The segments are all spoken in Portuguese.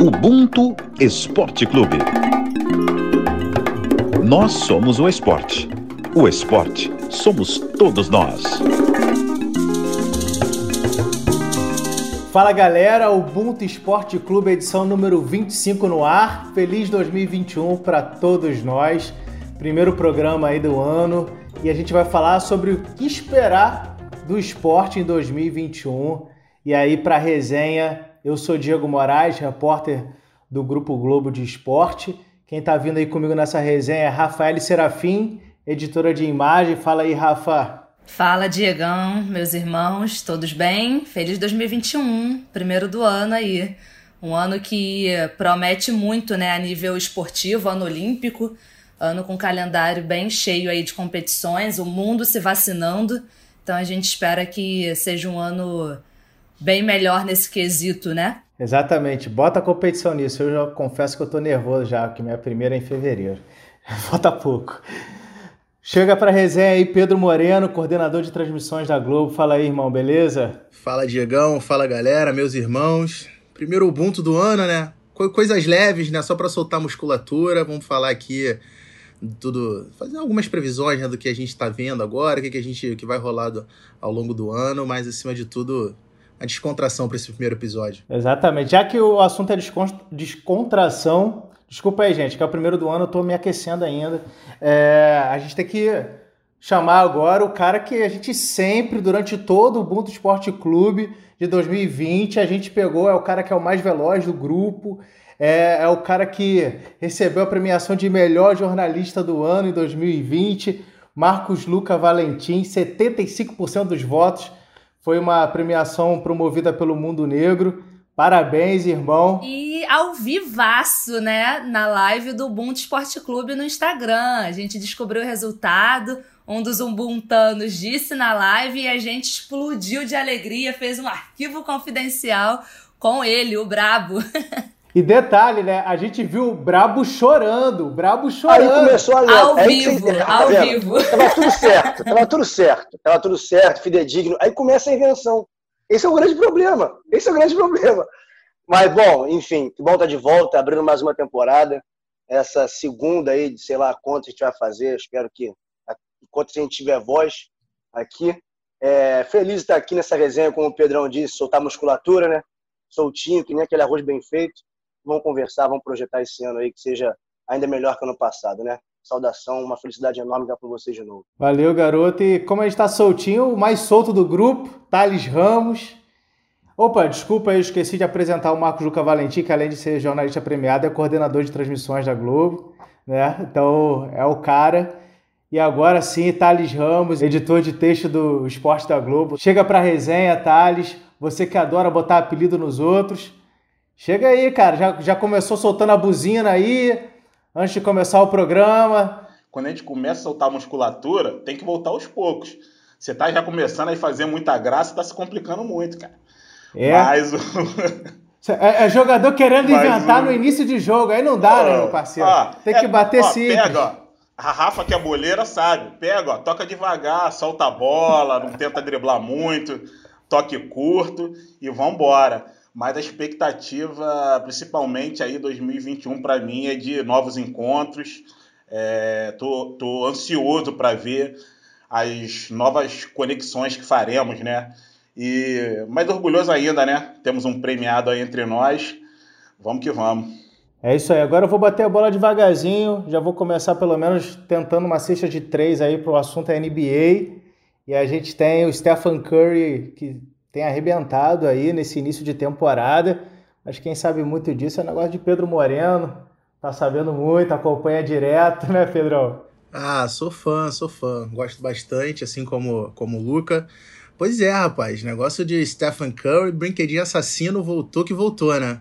Ubuntu Esporte Clube. Nós somos o esporte. O esporte somos todos nós. Fala galera, Ubuntu Esporte Clube, edição número 25 no ar. Feliz 2021 para todos nós. Primeiro programa aí do ano e a gente vai falar sobre o que esperar do esporte em 2021. E aí, para resenha, eu sou Diego Moraes, repórter do Grupo Globo de Esporte. Quem está vindo aí comigo nessa resenha é Rafael Serafim, editora de imagem. Fala aí, Rafa. Fala, Diegão, meus irmãos, todos bem? Feliz 2021, primeiro do ano aí. Um ano que promete muito, né, a nível esportivo, ano olímpico, ano com calendário bem cheio aí de competições, o mundo se vacinando. Então a gente espera que seja um ano bem melhor nesse quesito, né? Exatamente. Bota a competição nisso. Eu já confesso que eu tô nervoso já, porque minha primeira é em fevereiro. Falta pouco. Chega para resenha aí Pedro Moreno, coordenador de transmissões da Globo. Fala aí, irmão, beleza? Fala, Diegão. Fala, galera, meus irmãos. Primeiro Ubuntu do ano, né? Coisas leves, né? Só para soltar musculatura. Vamos falar aqui tudo, fazer algumas previsões né, do que a gente está vendo agora, o que, que a gente que vai rolar do, ao longo do ano, mas acima de tudo a descontração para esse primeiro episódio. Exatamente. Já que o assunto é descontração, desculpa aí, gente, que é o primeiro do ano, eu tô me aquecendo ainda. É, a gente tem que chamar agora o cara que a gente sempre, durante todo o Ubuntu Esporte Clube de 2020, a gente pegou, é o cara que é o mais veloz do grupo, é, é o cara que recebeu a premiação de melhor jornalista do ano em 2020, Marcos Luca Valentim, 75% dos votos. Foi uma premiação promovida pelo Mundo Negro. Parabéns, irmão. E ao vivaço, né? Na live do Ubuntu Esporte Clube no Instagram. A gente descobriu o resultado. Um dos umbuntanos disse na live e a gente explodiu de alegria, fez um arquivo confidencial com ele, o Brabo. E detalhe, né? A gente viu o Brabo chorando, o Brabo chorando. Aí começou a ler. Ao vivo, você, tá ao vivo. Tava tudo certo, tava tudo certo, tava tudo certo, fidedigno. Aí começa a invenção. Esse é o grande problema. Esse é o grande problema. Mas, bom, enfim, que bom estar tá de volta, abrindo mais uma temporada. Essa segunda aí, de sei lá quanto a gente vai fazer. Espero que, enquanto a gente tiver voz aqui. É, feliz de estar aqui nessa resenha, como o Pedrão disse, soltar musculatura, né? Soltinho, que nem aquele arroz bem feito vamos conversar, vamos projetar esse ano aí que seja ainda melhor que ano passado, né? Saudação, uma felicidade enorme estar com vocês de novo. Valeu, garoto. E como a gente está soltinho, o mais solto do grupo, Thales Ramos. Opa, desculpa, eu esqueci de apresentar o Marcos Juca Valentim, que além de ser jornalista premiado, é coordenador de transmissões da Globo, né? Então é o cara. E agora sim, Thales Ramos, editor de texto do Esporte da Globo. Chega para resenha, Thales. Você que adora botar apelido nos outros. Chega aí, cara. Já, já começou soltando a buzina aí, antes de começar o programa. Quando a gente começa a soltar a musculatura, tem que voltar aos poucos. Você tá já começando a fazer muita graça, tá se complicando muito, cara. É. Mas o... É, é, jogador querendo Mas inventar o... no início de jogo, aí não dá, né, meu parceiro? Ó, Tem que é, bater ó, simples. Pega, ó. A Rafa, que é boleira, sabe. Pega, ó, toca devagar, solta a bola, não tenta driblar muito, toque curto e vambora mas a expectativa, principalmente aí 2021 para mim é de novos encontros. É, tô, tô ansioso para ver as novas conexões que faremos, né? E mais orgulhoso ainda, né? Temos um premiado aí entre nós. Vamos que vamos. É isso aí. Agora eu vou bater a bola devagarzinho. Já vou começar pelo menos tentando uma cesta de três aí para o assunto é NBA. E a gente tem o Stephen Curry que tem arrebentado aí nesse início de temporada. Mas quem sabe muito disso é o negócio de Pedro Moreno. Tá sabendo muito, acompanha direto, né, Pedrão? Ah, sou fã, sou fã. Gosto bastante, assim como, como o Luca. Pois é, rapaz. Negócio de Stephen Curry, brinquedinho assassino, voltou que voltou, né?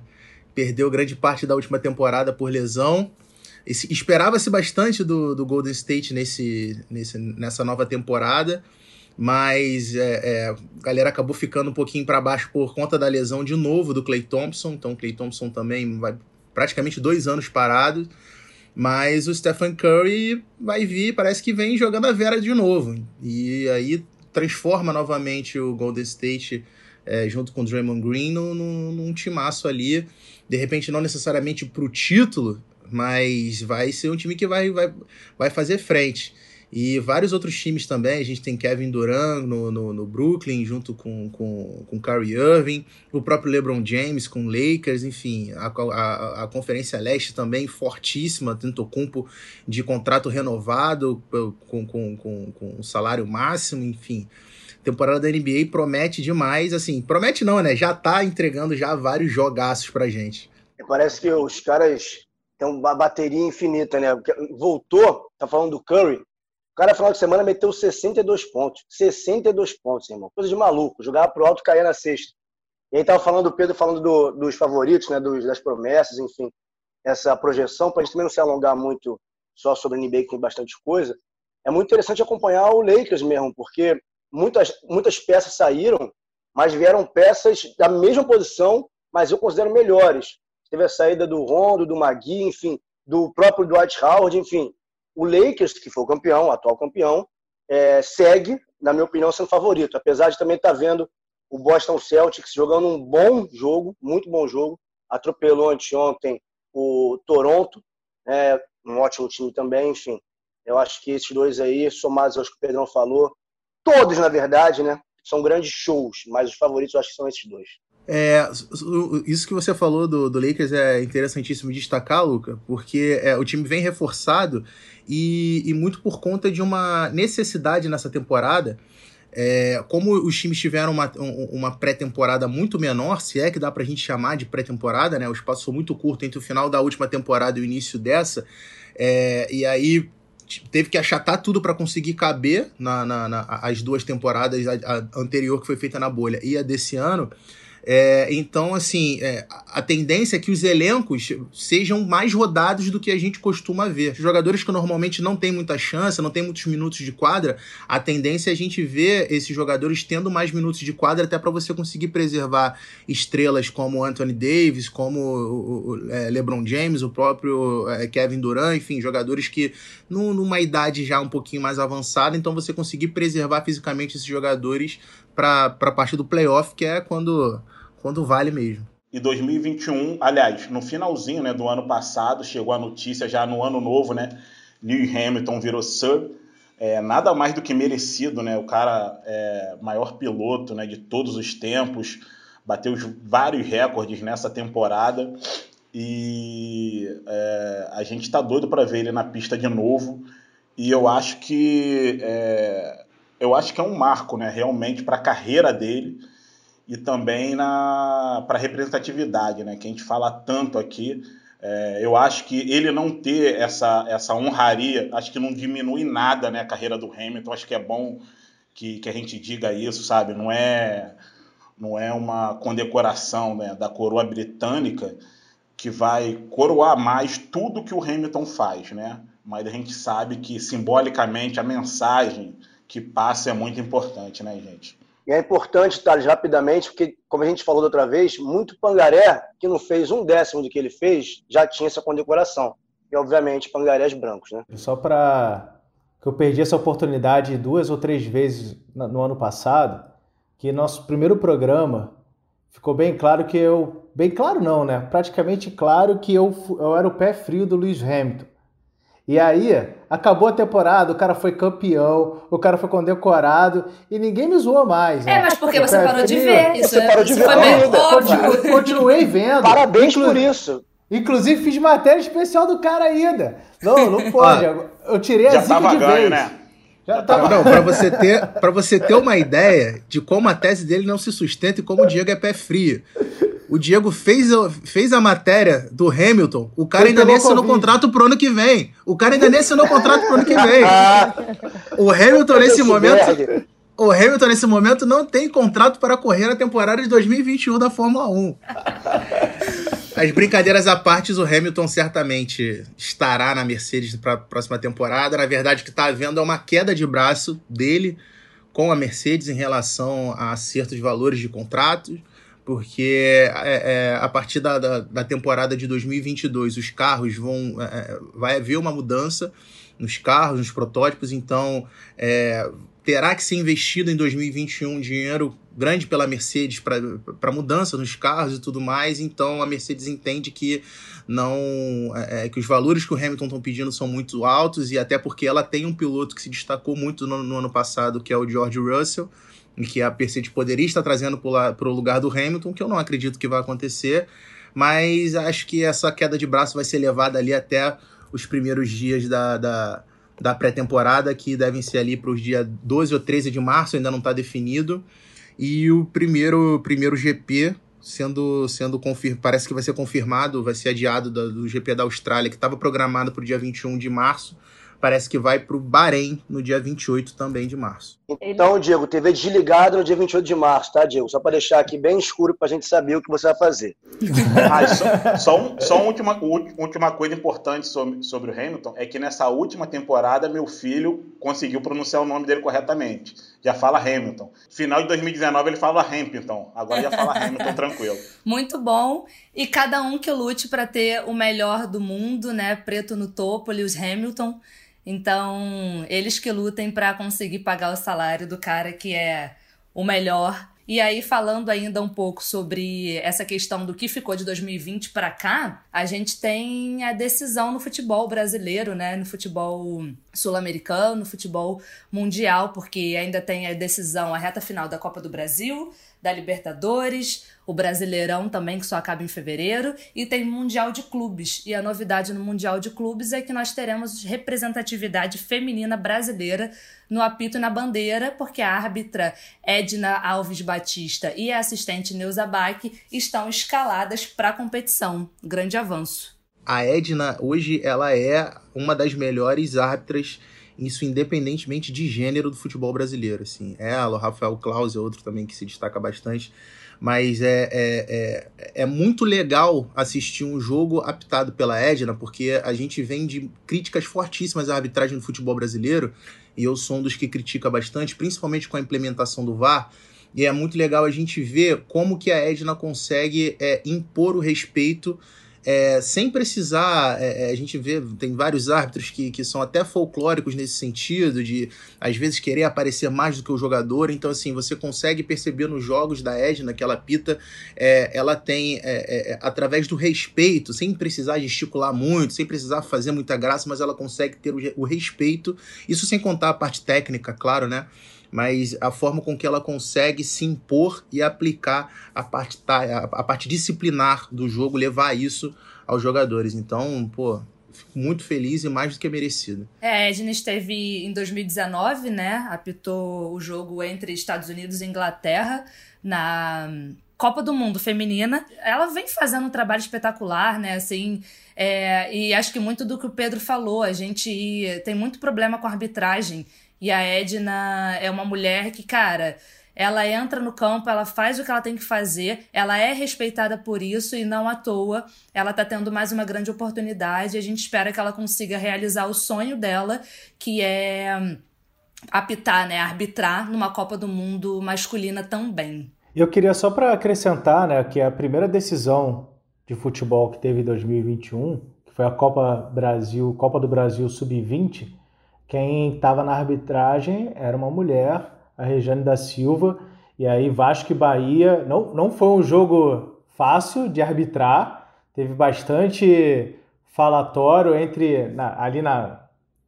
Perdeu grande parte da última temporada por lesão. Esperava-se bastante do, do Golden State nesse, nesse, nessa nova temporada mas é, é, a galera acabou ficando um pouquinho para baixo por conta da lesão de novo do Clay Thompson. Então, o Clay Thompson também vai praticamente dois anos parado. Mas o Stephen Curry vai vir, parece que vem jogando a Vera de novo. E aí transforma novamente o Golden State é, junto com o Draymond Green, num, num, timaço ali. De repente, não necessariamente pro título, mas vai ser um time que vai, vai, vai fazer frente. E vários outros times também. A gente tem Kevin Durant no, no, no Brooklyn, junto com, com, com Kyrie Irving, o próprio LeBron James com Lakers, enfim, a, a, a Conferência Leste também fortíssima, Tentocumpo de contrato renovado, com, com, com, com salário máximo, enfim. Temporada da NBA promete demais, assim, promete não, né? Já tá entregando já vários jogaços pra gente. Parece que os caras têm uma bateria infinita, né? Voltou, tá falando do Curry, cara, final de semana, meteu 62 pontos. 62 pontos, irmão. Coisa de maluco. Jogava pro alto caía na sexta. E aí tava falando, o Pedro falando do, dos favoritos, né? Dos, das promessas, enfim. Essa projeção, pra gente também não se alongar muito só sobre o NBA, que tem bastante coisa. É muito interessante acompanhar o Lakers mesmo, porque muitas, muitas peças saíram, mas vieram peças da mesma posição, mas eu considero melhores. Teve a saída do Rondo, do Magui, enfim, do próprio Dwight Howard, enfim o Lakers, que foi o campeão, o atual campeão, é, segue, na minha opinião, sendo favorito. Apesar de também estar tá vendo o Boston Celtics jogando um bom jogo, muito bom jogo. Atropelou anteontem o Toronto, é, um ótimo time também, enfim. Eu acho que esses dois aí, somados aos que o Pedrão falou, todos, na verdade, né? São grandes shows, mas os favoritos eu acho que são esses dois. É, isso que você falou do, do Lakers é interessantíssimo destacar, Luca, porque é, o time vem reforçado e, e, muito por conta de uma necessidade nessa temporada. É, como os times tiveram uma, uma pré-temporada muito menor, se é que dá pra gente chamar de pré-temporada, né? O espaço foi muito curto entre o final da última temporada e o início dessa. É, e aí teve que achatar tudo para conseguir caber na, na, na, as duas temporadas, a, a anterior que foi feita na bolha e a desse ano. É, então, assim, é, a tendência é que os elencos sejam mais rodados do que a gente costuma ver. Jogadores que normalmente não têm muita chance, não têm muitos minutos de quadra, a tendência é a gente ver esses jogadores tendo mais minutos de quadra até para você conseguir preservar estrelas como Anthony Davis, como o, o é, LeBron James, o próprio é, Kevin Durant, enfim, jogadores que numa idade já um pouquinho mais avançada, então você conseguir preservar fisicamente esses jogadores para a parte do playoff, que é quando quando vale mesmo. E 2021, aliás, no finalzinho né, do ano passado, chegou a notícia já no ano novo, né? Lewis Hamilton virou Sir. É, nada mais do que merecido, né? O cara é maior piloto né, de todos os tempos, bateu vários recordes nessa temporada e é, a gente está doido para ver ele na pista de novo. E eu acho que é, eu acho que é um marco, né? Realmente para a carreira dele e também para representatividade, né, que a gente fala tanto aqui. É, eu acho que ele não ter essa, essa honraria, acho que não diminui nada né, a carreira do Hamilton. Acho que é bom que, que a gente diga isso, sabe? Não é, não é uma condecoração né, da coroa britânica que vai coroar mais tudo que o Hamilton faz, né? Mas a gente sabe que simbolicamente a mensagem que passa é muito importante, né, gente? E é importante, Thales, rapidamente, porque, como a gente falou da outra vez, muito pangaré que não fez um décimo do que ele fez já tinha essa condecoração. E, obviamente, pangarés brancos, né? Só para que eu perdi essa oportunidade duas ou três vezes no ano passado, que nosso primeiro programa ficou bem claro que eu. Bem claro, não, né? Praticamente claro que eu, eu era o pé frio do Lewis Hamilton. E aí, acabou a temporada, o cara foi campeão, o cara foi condecorado e ninguém me zoou mais. Né? É, mas porque você parou de ver. Isso, você parou de ver. Foi meio óbvio. Continuei vendo. Parabéns Inclu... por isso. Inclusive, fiz matéria especial do cara ainda. Não, não pode. Eu tirei Já a zica de ganho, vez. Né? Já tava... Não, para você ter, para você ter uma ideia de como a tese dele não se sustenta e como o Diego é pé frio. O Diego fez, fez a matéria do Hamilton. O cara ainda nem assinou o contrato pro ano que vem. O cara ainda nem assinou o contrato pro ano que vem. O Hamilton, nesse momento. O Hamilton, nesse momento, não tem contrato para correr a temporada de 2021 da Fórmula 1. As brincadeiras à parte, o Hamilton certamente estará na Mercedes para a próxima temporada. Na verdade, o que está havendo é uma queda de braço dele com a Mercedes em relação a acerto de valores de contratos porque é, é, a partir da, da, da, temporada de 2022 os carros vão é, é, vai haver uma mudança nos carros, nos protótipos, então é, terá que ser investido em 2021 dinheiro grande pela Mercedes para mudança nos carros e tudo mais, então a Mercedes entende que não é, que os valores que o Hamilton estão pedindo são muito altos e até porque ela tem um piloto que se destacou muito no, no ano passado, que é o George Russell, e que a Mercedes poderia estar trazendo para o lugar do Hamilton, que eu não acredito que vai acontecer, mas acho que essa queda de braço vai ser levada ali até os primeiros dias da, da, da pré-temporada, que devem ser ali para os dias 12 ou 13 de março, ainda não está definido. E o primeiro, primeiro GP sendo, sendo confirmado, parece que vai ser confirmado, vai ser adiado do, do GP da Austrália, que estava programado para o dia 21 de março, parece que vai para o Bahrein no dia 28 também de março. Então, Diego, TV desligado no dia 28 de março, tá, Diego? Só para deixar aqui bem escuro para a gente saber o que você vai fazer. ah, só, só, um, só uma última, última coisa importante sobre, sobre o Hamilton é que nessa última temporada meu filho conseguiu pronunciar o nome dele corretamente. Já fala Hamilton. Final de 2019 ele fala Hamilton. Agora já fala Hamilton tranquilo. Muito bom. E cada um que lute para ter o melhor do mundo, né? Preto no topo, Lewis Hamilton. Então, eles que lutem para conseguir pagar o salário do cara que é o melhor. E aí, falando ainda um pouco sobre essa questão do que ficou de 2020 para cá, a gente tem a decisão no futebol brasileiro, né? No futebol sul-americano, no futebol mundial, porque ainda tem a decisão, a reta final da Copa do Brasil, da Libertadores, o Brasileirão também, que só acaba em fevereiro, e tem Mundial de Clubes. E a novidade no Mundial de Clubes é que nós teremos representatividade feminina brasileira no apito e na bandeira, porque a árbitra Edna Alves Batista e a assistente Neuza Bach estão escaladas para a competição. Grande avanço. A Edna, hoje, ela é uma das melhores árbitras isso independentemente de gênero do futebol brasileiro, assim. Ela, o Rafael Claus é outro também que se destaca bastante mas é, é, é, é, muito legal assistir um jogo apitado pela Edna, porque a gente vem de críticas fortíssimas à arbitragem no futebol brasileiro, e eu sou um dos que critica bastante, principalmente com a implementação do VAR, e é muito legal a gente ver como que a Edna consegue é, impor o respeito é, sem precisar, é, é, a gente vê, tem vários árbitros que, que são até folclóricos nesse sentido, de às vezes querer aparecer mais do que o jogador. Então, assim, você consegue perceber nos jogos da Edna que ela pita, é, ela tem, é, é, através do respeito, sem precisar gesticular muito, sem precisar fazer muita graça, mas ela consegue ter o, o respeito. Isso sem contar a parte técnica, claro, né? Mas a forma com que ela consegue se impor e aplicar a parte, a parte disciplinar do jogo, levar isso aos jogadores. Então, pô, fico muito feliz e mais do que merecido. É, a Edna esteve em 2019, né? Apitou o jogo entre Estados Unidos e Inglaterra na Copa do Mundo Feminina. Ela vem fazendo um trabalho espetacular, né? Assim, é, e acho que muito do que o Pedro falou, a gente tem muito problema com a arbitragem e a Edna é uma mulher que, cara, ela entra no campo, ela faz o que ela tem que fazer, ela é respeitada por isso e não à toa ela tá tendo mais uma grande oportunidade. A gente espera que ela consiga realizar o sonho dela, que é apitar, né, arbitrar numa Copa do Mundo masculina também. Eu queria só para acrescentar, né, que a primeira decisão de futebol que teve em 2021, que foi a Copa Brasil, Copa do Brasil Sub-20, quem estava na arbitragem era uma mulher, a Regiane da Silva. E aí Vasco e Bahia não, não foi um jogo fácil de arbitrar. Teve bastante falatório entre na, ali na,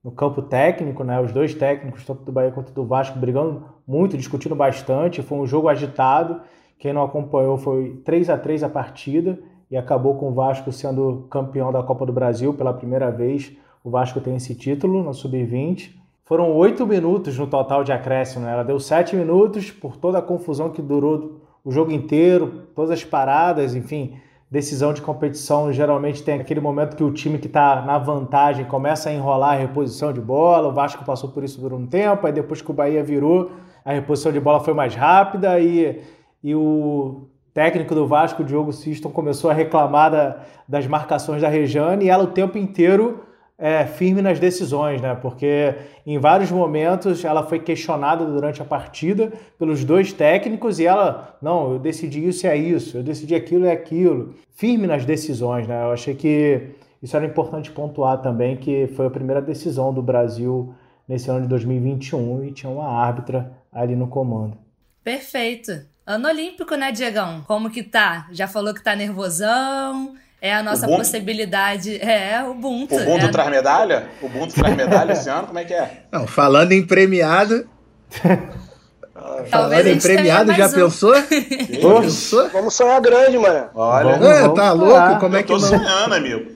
no campo técnico, né? Os dois técnicos, tanto do Bahia quanto do Vasco, brigando muito, discutindo bastante. Foi um jogo agitado. Quem não acompanhou foi 3 a 3 a partida e acabou com o Vasco sendo campeão da Copa do Brasil pela primeira vez o Vasco tem esse título no Sub-20. Foram oito minutos no total de acréscimo, né? Ela deu sete minutos por toda a confusão que durou o jogo inteiro, todas as paradas, enfim. Decisão de competição geralmente tem aquele momento que o time que está na vantagem começa a enrolar a reposição de bola. O Vasco passou por isso por um tempo, aí depois que o Bahia virou, a reposição de bola foi mais rápida e, e o técnico do Vasco, Diogo Siston, começou a reclamar da, das marcações da Rejane e ela o tempo inteiro é, firme nas decisões, né? Porque em vários momentos ela foi questionada durante a partida pelos dois técnicos e ela, não, eu decidi isso é isso, eu decidi aquilo é aquilo. Firme nas decisões, né? Eu achei que isso era importante pontuar também, que foi a primeira decisão do Brasil nesse ano de 2021 e tinha uma árbitra ali no comando. Perfeito. Ano olímpico, né, Diegão? Como que tá? Já falou que tá nervosão? É a nossa possibilidade. É, o Ubuntu. O Ubuntu é. traz medalha? O Ubuntu traz medalha esse ano? Como é que é? Não, falando em premiado. falando em premiado, já um. pensou? pensou? Vamos sonhar grande, mano. Olha, vamos, é, tá louco? Como é que eu tô não? sonhando, amigo.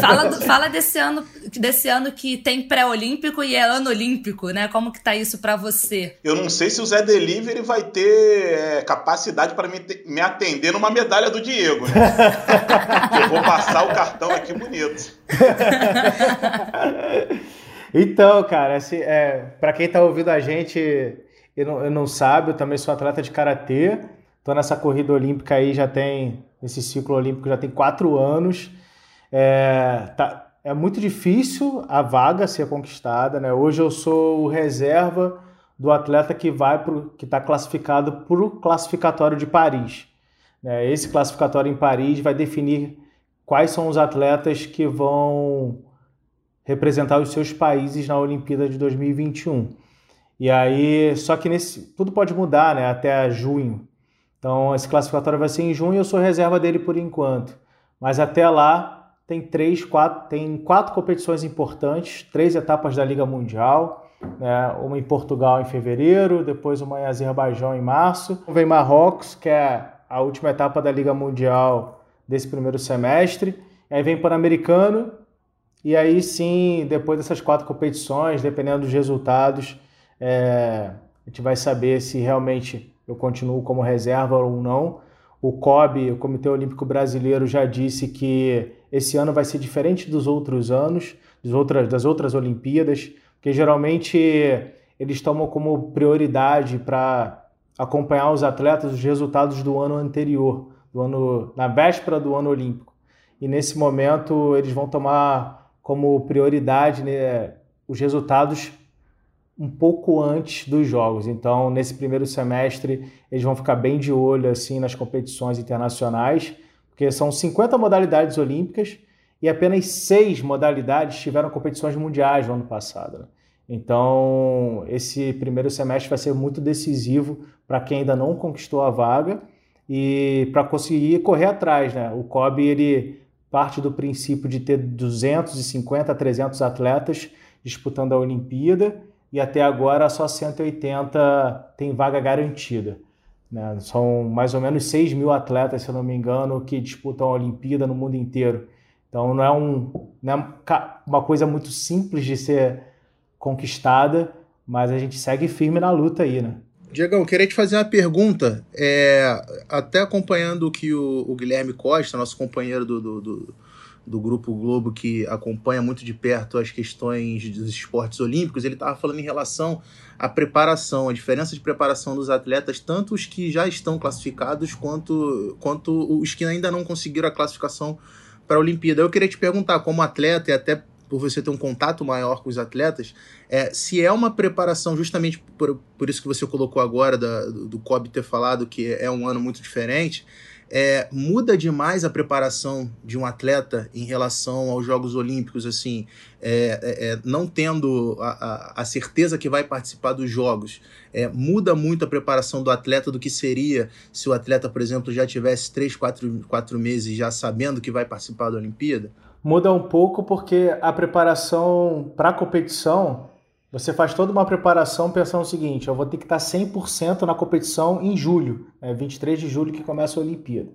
Fala, do, fala desse ano, desse ano que tem pré-olímpico e é ano olímpico, né? Como que tá isso para você? Eu não sei se o Zé Delivery vai ter é, capacidade para me, me, atender numa medalha do Diego, né? eu vou passar o cartão aqui bonito. então, cara, assim, é, para quem tá ouvindo a gente e não, não sabe, eu também sou atleta de karatê. Tô nessa corrida olímpica aí já tem, esse ciclo olímpico já tem quatro anos. É, tá, é muito difícil a vaga ser conquistada, né? Hoje eu sou o reserva do atleta que vai pro, que está classificado para o classificatório de Paris. Né? Esse classificatório em Paris vai definir quais são os atletas que vão representar os seus países na Olimpíada de 2021. E aí, só que nesse tudo pode mudar, né? Até junho. Então, esse classificatório vai ser em junho. Eu sou reserva dele por enquanto. Mas até lá tem três, quatro, tem quatro competições importantes, três etapas da Liga Mundial, né? uma em Portugal em fevereiro, depois uma em Azerbaijão em março. Vem Marrocos, que é a última etapa da Liga Mundial desse primeiro semestre. Aí vem Pan-Americano, e aí sim, depois dessas quatro competições, dependendo dos resultados, é, a gente vai saber se realmente eu continuo como reserva ou não. O COB, o Comitê Olímpico Brasileiro, já disse que esse ano vai ser diferente dos outros anos, das outras, das outras Olimpíadas, porque geralmente eles tomam como prioridade para acompanhar os atletas os resultados do ano anterior, do ano na véspera do ano olímpico. E nesse momento eles vão tomar como prioridade né, os resultados um pouco antes dos jogos. Então, nesse primeiro semestre, eles vão ficar bem de olho assim nas competições internacionais, porque são 50 modalidades olímpicas e apenas seis modalidades tiveram competições mundiais no ano passado. Né? Então, esse primeiro semestre vai ser muito decisivo para quem ainda não conquistou a vaga e para conseguir correr atrás. Né? O COB ele parte do princípio de ter 250 a 300 atletas disputando a Olimpíada e até agora só 180 tem vaga garantida. Né? São mais ou menos 6 mil atletas, se eu não me engano, que disputam a Olimpíada no mundo inteiro. Então não é, um, não é uma coisa muito simples de ser conquistada, mas a gente segue firme na luta aí, né? Diegão, queria te fazer uma pergunta. É, até acompanhando o que o, o Guilherme Costa, nosso companheiro do, do, do do Grupo Globo que acompanha muito de perto as questões dos esportes olímpicos, ele estava falando em relação à preparação, a diferença de preparação dos atletas, tanto os que já estão classificados quanto, quanto os que ainda não conseguiram a classificação para a Olimpíada. Eu queria te perguntar, como atleta e até por você ter um contato maior com os atletas, é, se é uma preparação, justamente por, por isso que você colocou agora, da, do COB ter falado que é um ano muito diferente, é, muda demais a preparação de um atleta em relação aos Jogos Olímpicos, assim, é, é, é não tendo a, a, a, certeza que vai participar dos Jogos, é, muda muito a preparação do atleta do que seria se o atleta, por exemplo, já tivesse três, quatro, quatro meses já sabendo que vai participar da Olimpíada? Muda um pouco porque a preparação para a competição você faz toda uma preparação pensando o seguinte: eu vou ter que estar 100% na competição em julho, é 23 de julho que começa a Olimpíada.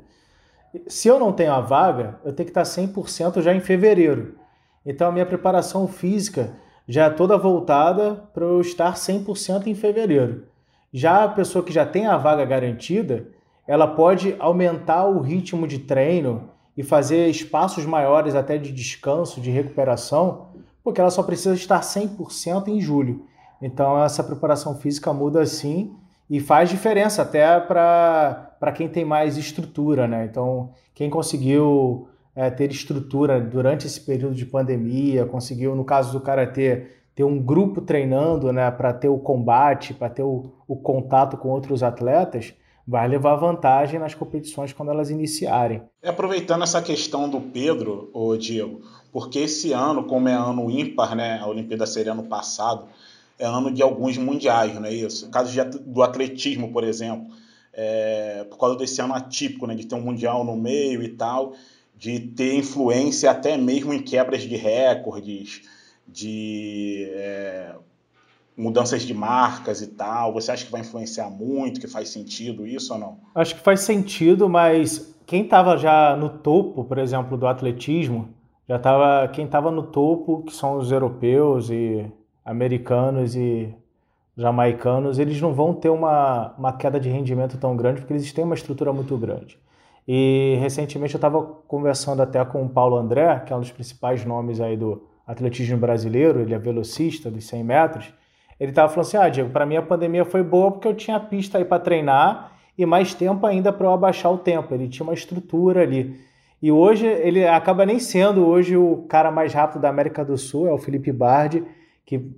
Se eu não tenho a vaga, eu tenho que estar 100% já em fevereiro. Então a minha preparação física já é toda voltada para eu estar 100% em fevereiro. Já a pessoa que já tem a vaga garantida, ela pode aumentar o ritmo de treino e fazer espaços maiores até de descanso, de recuperação, porque ela só precisa estar 100% em julho. Então essa preparação física muda sim e faz diferença até para quem tem mais estrutura, né? Então quem conseguiu é, ter estrutura durante esse período de pandemia, conseguiu, no caso do Karatê, ter um grupo treinando né, para ter o combate, para ter o, o contato com outros atletas, vai levar vantagem nas competições quando elas iniciarem. Aproveitando essa questão do Pedro, ô Diego, porque esse ano, como é ano ímpar, né, a Olimpíada seria ano passado, é ano de alguns mundiais, não é isso? No caso do atletismo, por exemplo, é, por causa desse ano atípico, né, de ter um Mundial no meio e tal, de ter influência até mesmo em quebras de recordes, de é, mudanças de marcas e tal. Você acha que vai influenciar muito, que faz sentido isso ou não? Acho que faz sentido, mas quem estava já no topo, por exemplo, do atletismo, já estava quem estava no topo, que são os europeus e americanos e jamaicanos, eles não vão ter uma, uma queda de rendimento tão grande, porque eles têm uma estrutura muito grande. E recentemente eu estava conversando até com o Paulo André, que é um dos principais nomes aí do atletismo brasileiro, ele é velocista dos 100 metros. Ele estava falando assim: ah, Diego, para mim a pandemia foi boa porque eu tinha pista aí para treinar e mais tempo ainda para eu abaixar o tempo. Ele tinha uma estrutura ali. E hoje ele acaba nem sendo hoje o cara mais rápido da América do Sul, é o Felipe Bardi, que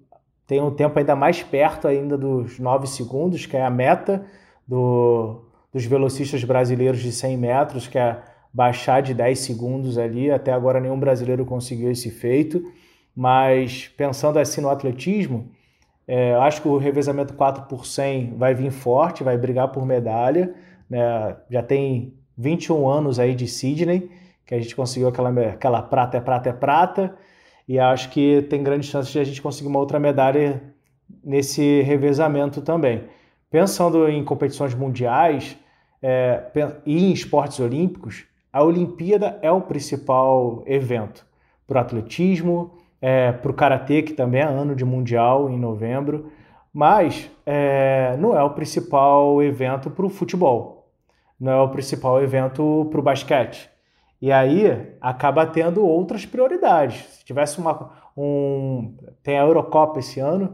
tem um tempo ainda mais perto ainda dos 9 segundos, que é a meta do, dos velocistas brasileiros de 100 metros, que é baixar de 10 segundos ali. Até agora nenhum brasileiro conseguiu esse feito. Mas pensando assim no atletismo, é, acho que o revezamento 4 por 100 vai vir forte, vai brigar por medalha. Né? Já tem 21 anos aí de Sydney, que a gente conseguiu aquela, aquela prata é prata é prata e acho que tem grandes chances de a gente conseguir uma outra medalha nesse revezamento também. Pensando em competições mundiais é, e em esportes olímpicos, a Olimpíada é o principal evento para o atletismo, é, para o karatê, que também é ano de mundial em novembro, mas é, não é o principal evento para o futebol, não é o principal evento para o basquete. E aí acaba tendo outras prioridades. Se tivesse uma. Um, tem a Eurocopa esse ano,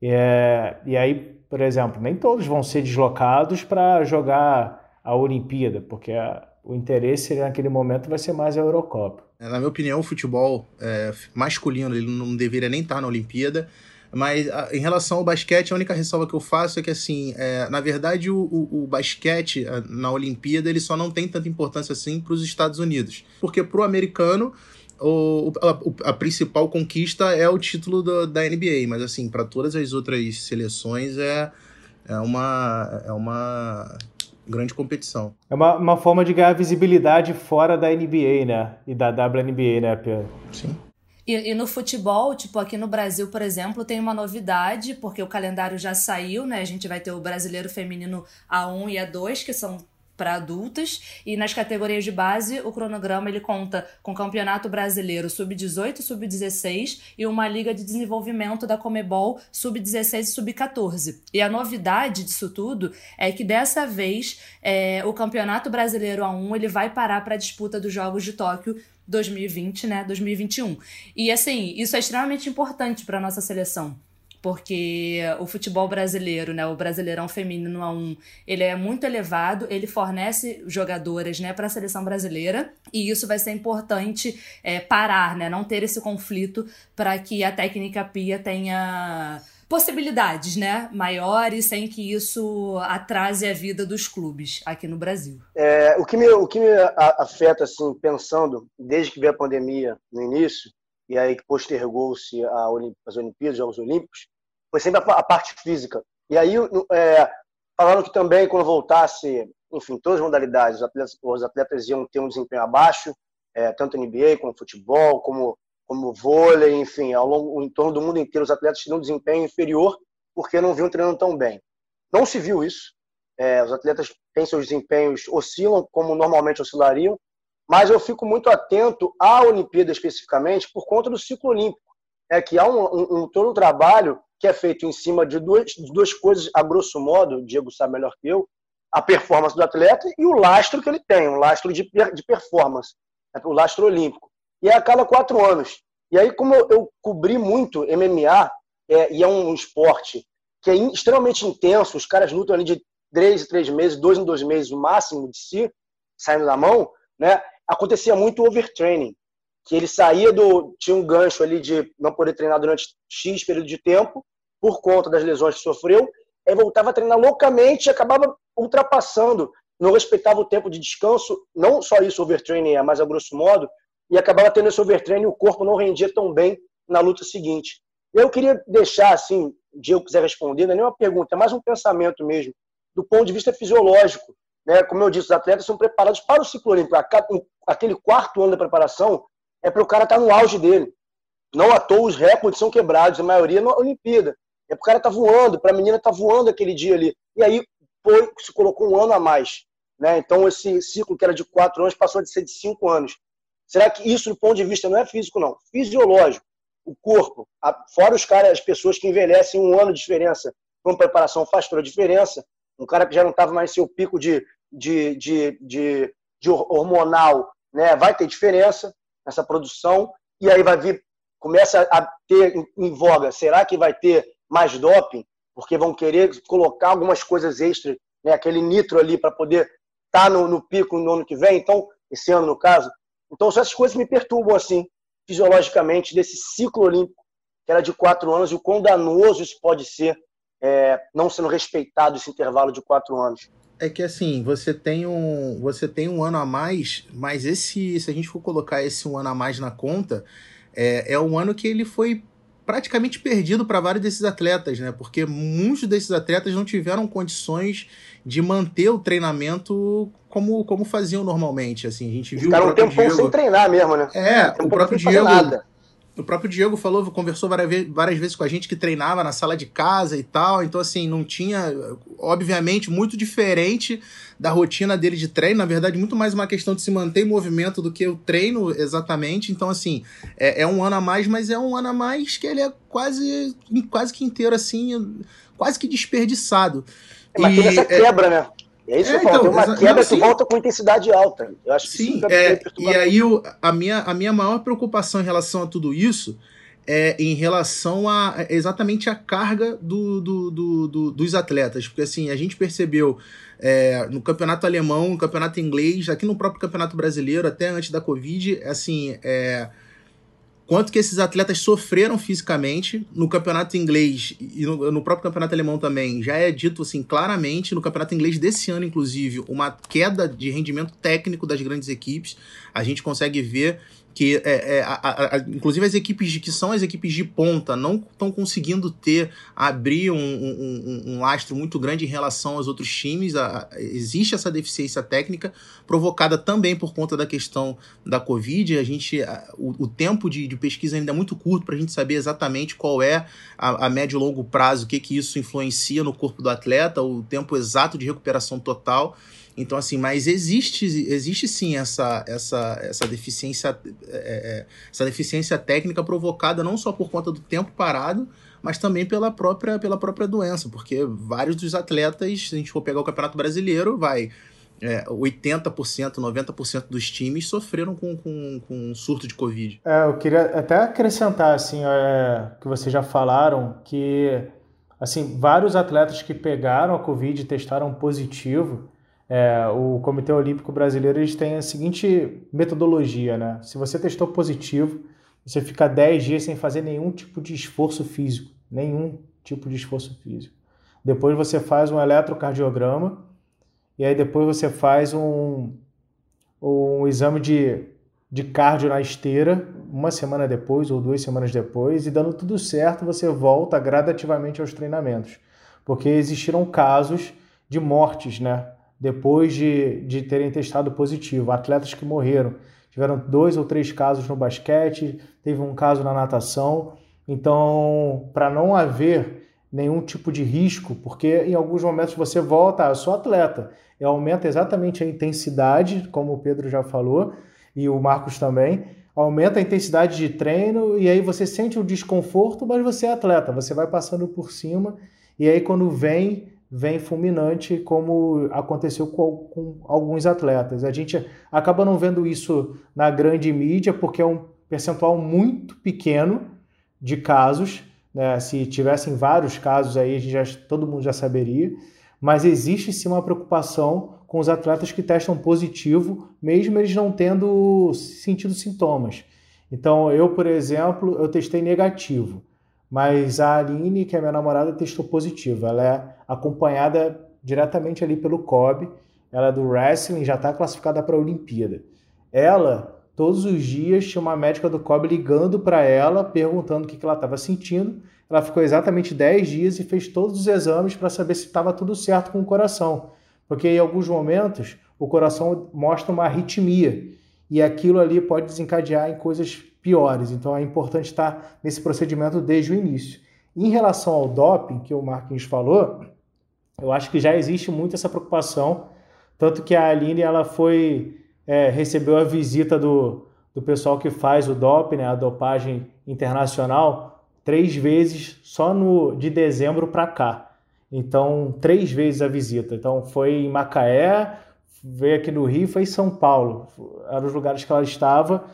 e, é, e aí, por exemplo, nem todos vão ser deslocados para jogar a Olimpíada, porque a, o interesse naquele momento vai ser mais a Eurocopa. É, na minha opinião, o futebol é, masculino ele não deveria nem estar na Olimpíada. Mas a, em relação ao basquete, a única ressalva que eu faço é que, assim, é, na verdade, o, o, o, basquete na Olimpíada ele só não tem tanta importância assim para os Estados Unidos. Porque para o americano, o, a, a, principal conquista é o título do, da NBA. Mas, assim, para todas as outras seleções é, é, uma, é uma grande competição. É uma, uma forma de ganhar visibilidade fora da NBA, né? E da WNBA, né, Pedro? Sim. E, e, no futebol, tipo, aqui no Brasil, por exemplo, tem uma novidade, porque o calendário já saiu, né? A gente vai ter o brasileiro feminino A1 e A2, que são para adultas, e nas categorias de base, o cronograma ele conta com Campeonato Brasileiro Sub-18 Sub-16 e uma Liga de Desenvolvimento da Comebol Sub-16 e Sub-14. E a novidade disso tudo é que dessa vez é, o Campeonato Brasileiro A1 ele vai parar para a disputa dos Jogos de Tóquio 2020, né, 2021. E assim, isso é extremamente importante para nossa seleção, porque o futebol brasileiro, né, o Brasileirão feminino a um, ele é muito elevado, ele fornece jogadoras, né, para a seleção brasileira, e isso vai ser importante é, parar, né, não ter esse conflito para que a técnica Pia tenha possibilidades, né, maiores, sem que isso atrase a vida dos clubes aqui no Brasil. É, o que me, o que me afeta, assim, pensando, desde que veio a pandemia no início, e aí que postergou-se as Olimpíadas, os Jogos Olímpicos, foi sempre a, parte física. E aí, é, falando que também, quando voltasse, enfim, todas as modalidades, os atletas, os atletas iam ter um desempenho abaixo, é, tanto NBA como futebol, como como vôlei, enfim, ao longo, em torno do mundo inteiro, os atletas tinham um desempenho inferior porque não vinham treinando tão bem. Não se viu isso. É, os atletas têm seus desempenhos, oscilam como normalmente oscilariam, mas eu fico muito atento à Olimpíada especificamente por conta do ciclo olímpico. É que há um, um, um todo um trabalho que é feito em cima de duas, de duas coisas, a grosso modo, o Diego sabe melhor que eu, a performance do atleta e o lastro que ele tem, um lastro de, de performance, o lastro olímpico e é a cada quatro anos. E aí, como eu, cobri muito MMA, é, e é um esporte que é extremamente intenso, os caras lutam ali de três em três meses, dois em dois meses, o máximo de si, saindo da mão, né? acontecia muito overtraining, que ele saía do... tinha um gancho ali de não poder treinar durante X período de tempo, por conta das lesões que sofreu, aí voltava a treinar loucamente e acabava ultrapassando, não respeitava o tempo de descanso, não só isso overtraining é, mas a grosso modo, e acabava tendo esse overtraining o corpo não rendia tão bem na luta seguinte. Eu queria deixar, assim, Diego quiser responder, não é nem uma pergunta, é mais um pensamento mesmo. do ponto de vista fisiológico. Né? Como eu disse, os atletas são preparados para o ciclo olímpico. Aquele quarto ano da preparação é para o cara estar tá no auge dele. Não à toa os recordes são quebrados, a maioria na Olimpíada. É para o cara estar tá voando, para a menina estar tá voando aquele dia ali. E aí foi, se colocou um ano a mais. Né? Então esse ciclo que era de quatro anos passou a ser de cinco anos. Será que isso, do ponto de vista, não é físico, não? Fisiológico. O corpo, fora os caras, as pessoas que envelhecem um ano de diferença com preparação faz toda a diferença. Um cara que já não estava mais em seu pico de, de, de, de, de hormonal, né? vai ter diferença nessa produção. E aí vai vir, começa a ter em voga, será que vai ter mais doping? Porque vão querer colocar algumas coisas extras, né? aquele nitro ali para poder estar tá no, no pico no ano que vem. Então, esse ano no caso, então, essas coisas me perturbam, assim, fisiologicamente, desse ciclo olímpico, que era de quatro anos, e o quão danoso isso pode ser, é, não sendo respeitado esse intervalo de quatro anos. É que assim, você tem um, você tem um ano a mais, mas esse, se a gente for colocar esse um ano a mais na conta, é, é um ano que ele foi praticamente perdido para vários desses atletas, né? Porque muitos desses atletas não tiveram condições de manter o treinamento como, como faziam normalmente. Assim, a gente viu. Ficaram um tempo Diego... sem treinar mesmo, né? É, o próprio Diego. Nada. O próprio Diego falou, conversou várias, vezes com a gente que treinava na sala de casa e tal. Então, assim, não tinha, obviamente, muito diferente da rotina dele de treino. Na verdade, muito mais uma questão de se manter em movimento do que o treino exatamente. Então, assim, é, é um ano a mais, mas é um ano a mais que ele é quase, quase que inteiro, assim, quase que desperdiçado. É, mas tem essa é quebra, é... né? É isso é, que eu falo, então, tem uma quebra não, que volta com intensidade alta. Eu acho sim, que é, e aí a, minha, a minha maior preocupação em relação a tudo isso é em relação a exatamente a carga do, do, do, do dos atletas. Porque assim, a gente percebeu é, no campeonato alemão, no campeonato inglês, aqui no próprio campeonato brasileiro, até antes da Covid, assim, é, quanto que esses atletas sofreram fisicamente no campeonato inglês e no, no, próprio campeonato alemão também. Já é dito assim claramente no campeonato inglês desse ano inclusive uma queda de rendimento técnico das grandes equipes. A gente consegue ver que é, é a, a, inclusive as equipes de, que são as equipes de ponta não estão conseguindo ter abrir um, um, um, lastro muito grande em relação aos outros times. A, existe essa deficiência técnica provocada também por conta da questão da covid. A gente o, o tempo de, de, pesquisa ainda é muito curto para a gente saber exatamente qual é a, médio e longo prazo o que que isso influencia no corpo do atleta o tempo exato de recuperação total então, assim, mas existe, existe sim essa, essa, essa deficiência é, é, essa deficiência técnica provocada não só por conta do tempo parado, mas também pela própria, pela própria doença, porque vários dos atletas, se a gente for pegar o Campeonato Brasileiro, vai é, 80%, 90% dos times sofreram com, com, com um surto de Covid. É, eu queria até acrescentar, assim, é, que vocês já falaram, que assim, vários atletas que pegaram a Covid e testaram positivo, é, o Comitê Olímpico Brasileiro eles têm a seguinte metodologia, né? Se você testou positivo, você fica 10 dias sem fazer nenhum tipo de esforço físico, nenhum tipo de esforço físico. Depois você faz um eletrocardiograma e aí depois você faz um, um exame de, de cardio na esteira, uma semana depois ou duas semanas depois, e dando tudo certo, você volta gradativamente aos treinamentos. Porque existiram casos de mortes, né? Depois de, de terem testado positivo. Atletas que morreram. Tiveram dois ou três casos no basquete, teve um caso na natação. Então, para não haver nenhum tipo de risco, porque em alguns momentos você volta, ah, eu sou atleta, e aumenta exatamente a intensidade, como o Pedro já falou, e o Marcos também, aumenta a intensidade de treino, e aí você sente o desconforto, mas você é atleta, você vai passando por cima, e aí quando vem vem fulminante, como aconteceu com, com, alguns atletas. A gente acaba não vendo isso na grande mídia, porque é um percentual muito pequeno de casos. Né? Se tivessem vários casos aí, já, todo mundo já saberia. Mas existe sim uma preocupação com os atletas que testam positivo, mesmo eles não tendo sentido sintomas. Então, eu, por exemplo, eu testei negativo. Mas a Aline, que é minha namorada, testou positivo. Ela é acompanhada diretamente ali pelo COB. Ela é do wrestling, já está classificada para a Olimpíada. Ela, todos os dias, tinha uma médica do COB ligando para ela, perguntando o que, que ela estava sentindo. Ela ela ficou exatamente 10 dias e fez todos os exames para saber se estava tudo certo com o coração. Porque em alguns momentos o coração mostra uma arritmia e aquilo ali pode desencadear em coisas piores. Então é importante estar nesse procedimento desde o início. Em relação ao doping, que o Marquinhos falou, eu acho que já existe muito essa preocupação, tanto que a Aline ela foi é, recebeu a visita do, do pessoal que faz o doping, né, a dopagem internacional, três vezes só no de dezembro para cá. Então, três vezes a visita. Então, foi em Macaé, veio aqui no Rio, foi em São Paulo. Eram os lugares que ela estava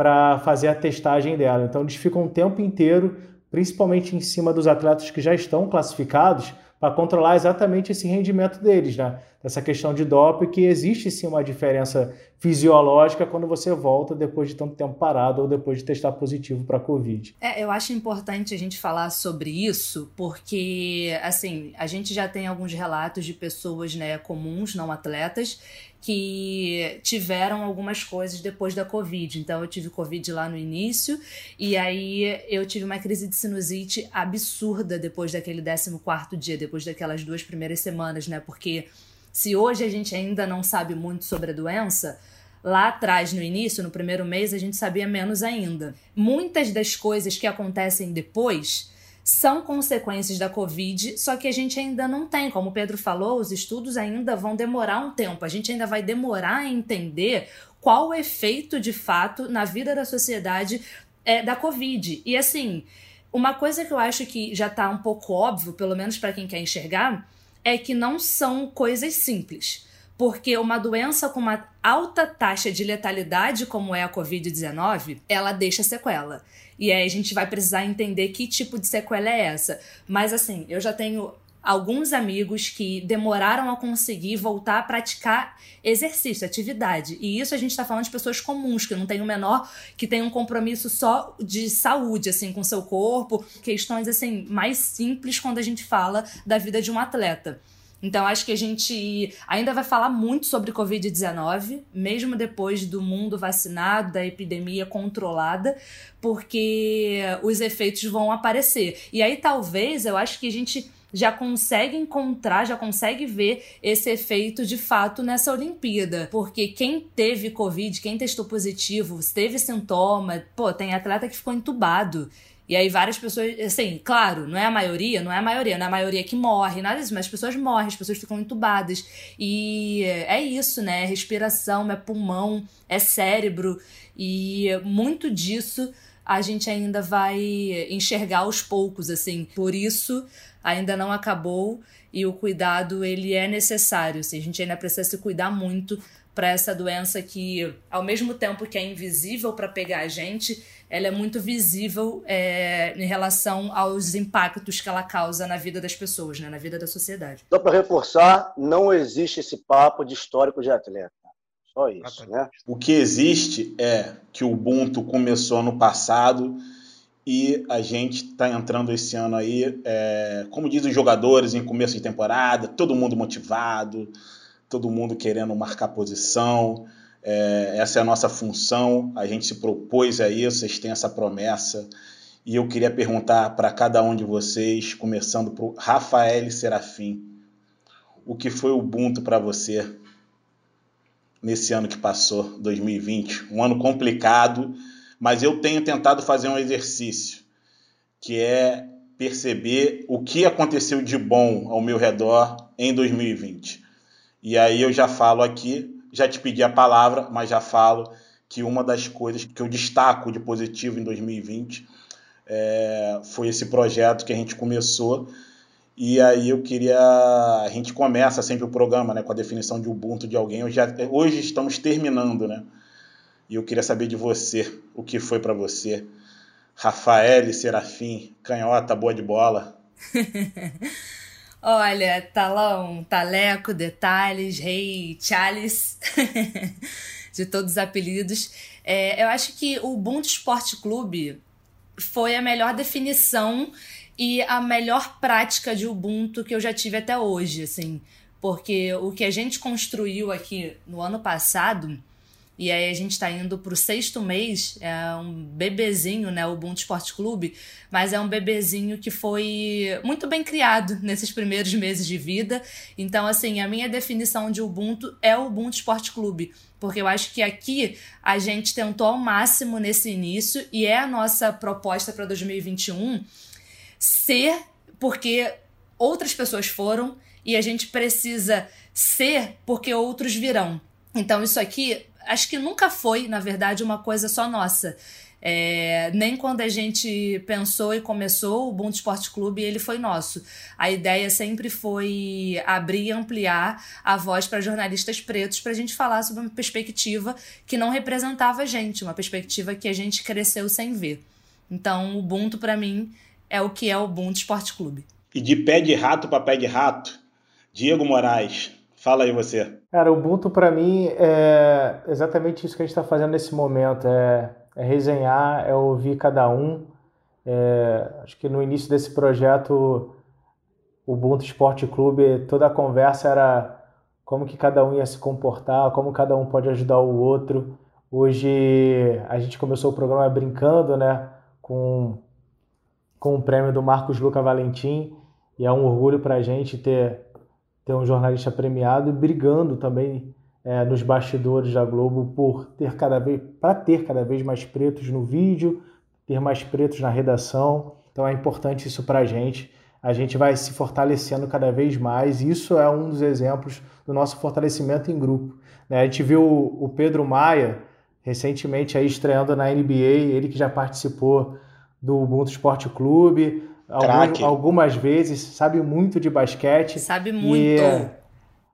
para fazer a testagem dela. Então, eles ficam o tempo inteiro, principalmente em cima dos atletas que já estão classificados, para controlar exatamente esse rendimento deles, né? Essa questão de doping, que existe sim uma diferença fisiológica quando você volta depois de tanto tempo parado ou depois de testar positivo para a Covid. É, eu acho importante a gente falar sobre isso, porque, assim, a gente já tem alguns relatos de pessoas, né, comuns, não atletas, que tiveram algumas coisas depois da Covid. Então, eu tive Covid lá no início, e aí eu tive uma crise de sinusite absurda depois daquele 14 dia, depois daquelas duas primeiras semanas, né? Porque se hoje a gente ainda não sabe muito sobre a doença, lá atrás, no início, no primeiro mês, a gente sabia menos ainda. Muitas das coisas que acontecem depois são consequências da Covid, só que a gente ainda não tem. Como o Pedro falou, os estudos ainda vão demorar um tempo. A gente ainda vai demorar a entender qual o efeito de fato na vida da sociedade é, da Covid. E assim, uma coisa que eu acho que já está um pouco óbvio, pelo menos para quem quer enxergar, é que não são coisas simples. Porque uma doença com uma alta taxa de letalidade, como é a Covid-19, ela deixa sequela. E aí a gente vai precisar entender que tipo de sequela é essa. Mas assim, eu já tenho alguns amigos que demoraram a conseguir voltar a praticar exercício, atividade. E isso a gente está falando de pessoas comuns, que não tem o menor, que tem um compromisso só de saúde, assim, com seu corpo, questões, assim, mais simples quando a gente fala da vida de um atleta. Então, acho que a gente ainda vai falar muito sobre Covid-19, mesmo depois do mundo vacinado, da epidemia controlada, porque os efeitos vão aparecer. E aí, talvez, eu acho que a gente já consegue encontrar, já consegue ver esse efeito de fato nessa Olimpíada. Porque quem teve Covid, quem testou positivo, teve sintoma, pô, tem atleta que ficou entubado. E aí várias pessoas, assim, claro, não é a maioria, não é a maioria, não é a maioria que morre, nada disso, mas as pessoas morrem, as pessoas ficam entubadas. E é isso, né? É respiração, é pulmão, é cérebro. E muito disso a gente ainda vai enxergar aos poucos, assim. Por isso, ainda não acabou e o cuidado ele é necessário. Assim, a gente ainda precisa se cuidar muito para essa doença que, ao mesmo tempo que é invisível para pegar a gente, ela é muito visível é, em relação aos impactos que ela causa na vida das pessoas, né, na vida da sociedade. Só para reforçar, não existe esse papo de histórico de atleta. Só isso, né? O que existe é que o Ubuntu começou no passado e a gente está entrando esse ano aí, é, como dizem os jogadores, em começo de temporada, todo mundo motivado, todo mundo querendo marcar posição. É, essa é a nossa função, a gente se propôs a isso, vocês têm essa promessa. E eu queria perguntar para cada um de vocês, começando o Rafael Serafim, o que foi o Ubuntu para você nesse ano que passou, 2020? Um ano complicado, mas eu tenho tentado fazer um exercício, que é perceber o que aconteceu de bom ao meu redor em 2020. E aí eu já falo aqui, já te pedi a palavra, mas já falo que uma das coisas que eu destaco de positivo em 2020 é, foi esse projeto que a gente começou. E aí eu queria. A gente começa sempre o programa né, com a definição de Ubuntu de alguém. Hoje, hoje estamos terminando, né? E eu queria saber de você, o que foi para você. Rafael Serafim, canhota, boa de bola. Olha, talão, taleco, detalhes, rei, Charles, de todos os apelidos. É, eu acho que o Ubuntu Esporte Clube foi a melhor definição e a melhor prática de Ubuntu que eu já tive até hoje, assim. Porque o que a gente construiu aqui no ano passado e aí a gente está indo para o sexto mês, é um bebezinho, né, o Ubuntu Esporte Clube, mas é um bebezinho que foi muito bem criado nesses primeiros meses de vida. Então, assim, a minha definição de Ubuntu é o Ubuntu Esporte Clube, porque eu acho que aqui a gente tentou ao máximo nesse início e é a nossa proposta para 2021 ser porque outras pessoas foram e a gente precisa ser porque outros virão. Então, isso aqui acho que nunca foi, na verdade, uma coisa só nossa. É, nem quando a gente pensou e começou o Ubuntu Esporte Clube, ele foi nosso. A ideia sempre foi abrir e ampliar a voz para jornalistas pretos para a gente falar sobre uma perspectiva que não representava a gente, uma perspectiva que a gente cresceu sem ver. Então, o Ubuntu, para mim, é o que é o Ubuntu Esporte Clube. E de pé de rato para pé de rato, Diego Moraes, Fala aí você. Cara, o Ubuntu para mim é exatamente isso que a gente está fazendo nesse momento. É, é, resenhar, é ouvir cada um. É, acho que no início desse projeto, o Ubuntu Esporte Clube, toda a conversa era como que cada um ia se comportar, como cada um pode ajudar o outro. Hoje a gente começou o programa brincando, né, com, com o prêmio do Marcos Luca Valentim, e é um orgulho para a gente ter ter um jornalista premiado e brigando também é, nos bastidores da Globo por ter cada vez para ter cada vez mais pretos no vídeo, ter mais pretos na redação. Então é importante isso para a gente. A gente vai se fortalecendo cada vez mais. Isso é um dos exemplos do nosso fortalecimento em grupo. Né? A gente viu o Pedro Maia recentemente aí estreando na NBA, ele que já participou do Ubuntu Esporte Clube, algumas, algumas vezes, sabe muito de basquete. Sabe muito. E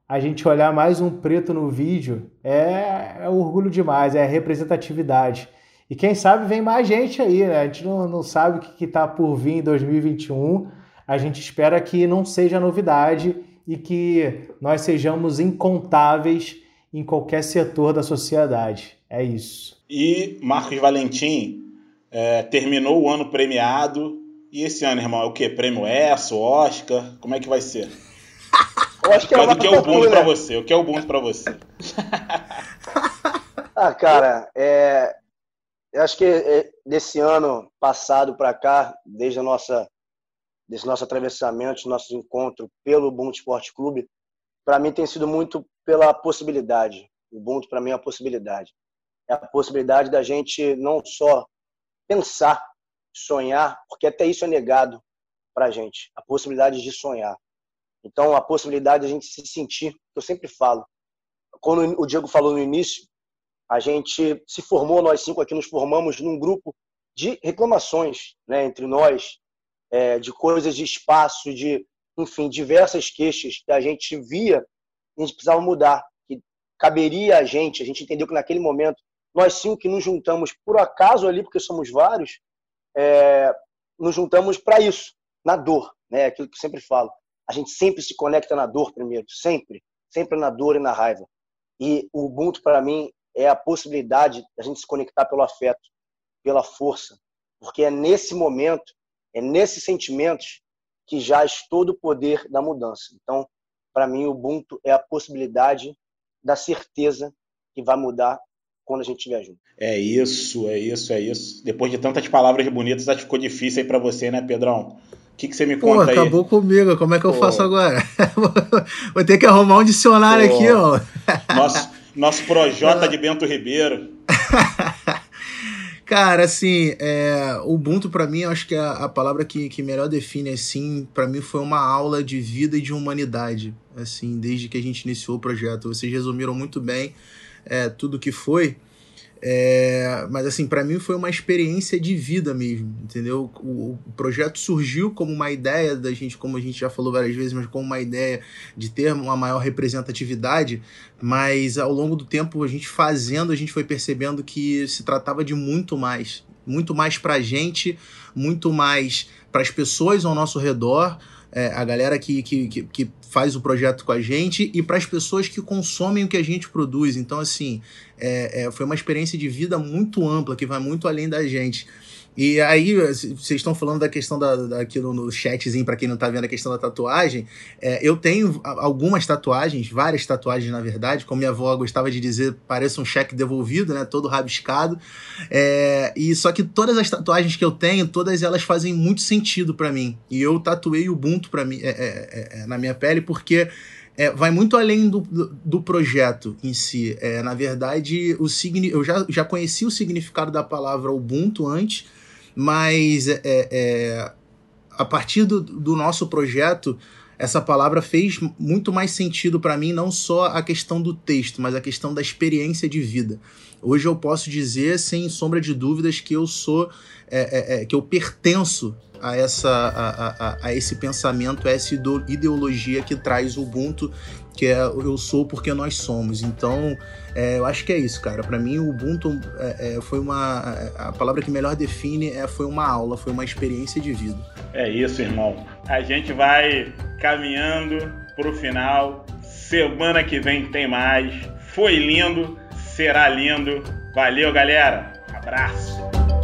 a gente olhar mais um preto no vídeo é, é orgulho demais, é representatividade. E quem sabe vem mais gente aí, né? A gente não, não sabe o que está por vir em 2021. A gente espera que não seja novidade e que nós sejamos incontáveis em qualquer setor da sociedade. É isso. E Marcos Valentim é, terminou o ano premiado e esse ano, irmão, é o quê? Prêmio ESSO, Oscar? Como é que vai ser? Oscar Mas é o que é o Ubuntu pra você? O que é o Ubuntu pra você? ah, cara, é... eu acho que é, desse ano passado para cá, desde a nossa desse nosso atravessamento, nossos encontros pelo Ubuntu Esporte Clube, para mim tem sido muito pela possibilidade. O Ubuntu para mim é a possibilidade. É a possibilidade da gente não só pensar sonhar, porque até isso é negado para a gente, a possibilidade de sonhar. Então, a possibilidade de a gente se sentir, eu sempre falo, quando o Diego falou no início, a gente se formou, nós cinco aqui nos formamos num grupo de reclamações né, entre nós, é, de coisas de espaço, de, enfim, diversas queixas que a gente via e a gente precisava mudar, que caberia a gente, a gente entendeu que naquele momento, nós cinco que nos juntamos por acaso ali, porque somos vários, é, nos juntamos para isso, na dor, né? Aquilo que eu sempre falo. A gente sempre se conecta na dor primeiro, sempre, sempre na dor e na raiva. E o Ubuntu para mim é a possibilidade da gente se conectar pelo afeto, pela força, porque é nesse momento, é nesses sentimentos que jaz todo o poder da mudança. Então, para mim, o Ubuntu é a possibilidade da certeza que vai mudar quando a gente estiver junto. É isso, é isso, é isso. Depois de tantas palavras bonitas, acho que ficou difícil aí para você, né, Pedrão? O que, que você me conta Pô, aí? acabou comigo, como é que eu Pô. faço agora? Vou ter que arrumar um dicionário Pô. aqui, ó. Nosso, nosso Projota de Bento Ribeiro. Cara, assim, é, Ubuntu para mim, acho que é a palavra que, que melhor define, assim, para mim foi uma aula de vida e de humanidade, assim, desde que a gente iniciou o projeto. Vocês resumiram muito bem é, tudo que foi. É, mas assim, para mim foi uma experiência de vida mesmo, entendeu? O, o, projeto surgiu como uma ideia da gente, como a gente já falou várias vezes, mas como uma ideia de ter uma maior representatividade, mas ao longo do tempo a gente fazendo, a gente foi percebendo que se tratava de muito mais, muito mais pra gente, muito mais para as pessoas ao nosso redor, é, a galera que, que, que, que faz o projeto com a gente e para as pessoas que consomem o que a gente produz. Então, assim, é, é, foi uma experiência de vida muito ampla, que vai muito além da gente. E aí, vocês estão falando da questão da, da aqui no, chatzinho, para quem não tá vendo a questão da tatuagem. É, eu tenho algumas tatuagens, várias tatuagens, na verdade. Como minha avó gostava de dizer, parece um cheque devolvido, né? Todo rabiscado. É, e só que todas as tatuagens que eu tenho, todas elas fazem muito sentido para mim. E eu tatuei o Ubuntu para mim, é, é, é, na minha pele, porque. É, vai muito além do, do, do, projeto em si. É, na verdade, o signi eu já, já conheci o significado da palavra Ubuntu antes, mas é, é, a partir do, do nosso projeto, essa palavra fez muito mais sentido para mim, não só a questão do texto, mas a questão da experiência de vida. Hoje eu posso dizer, sem sombra de dúvidas, que eu sou, é, é, é que eu pertenço a, essa, a, a, a, esse pensamento, a essa ideologia que traz o Ubuntu, que é eu sou porque nós somos. Então, é, eu acho que é isso, cara. Para mim, o Ubuntu é, é, foi uma. A palavra que melhor define é foi uma aula, foi uma experiência de vida. É isso, irmão. A gente vai caminhando pro final. Semana que vem tem mais. Foi lindo, será lindo. Valeu, galera. Abraço.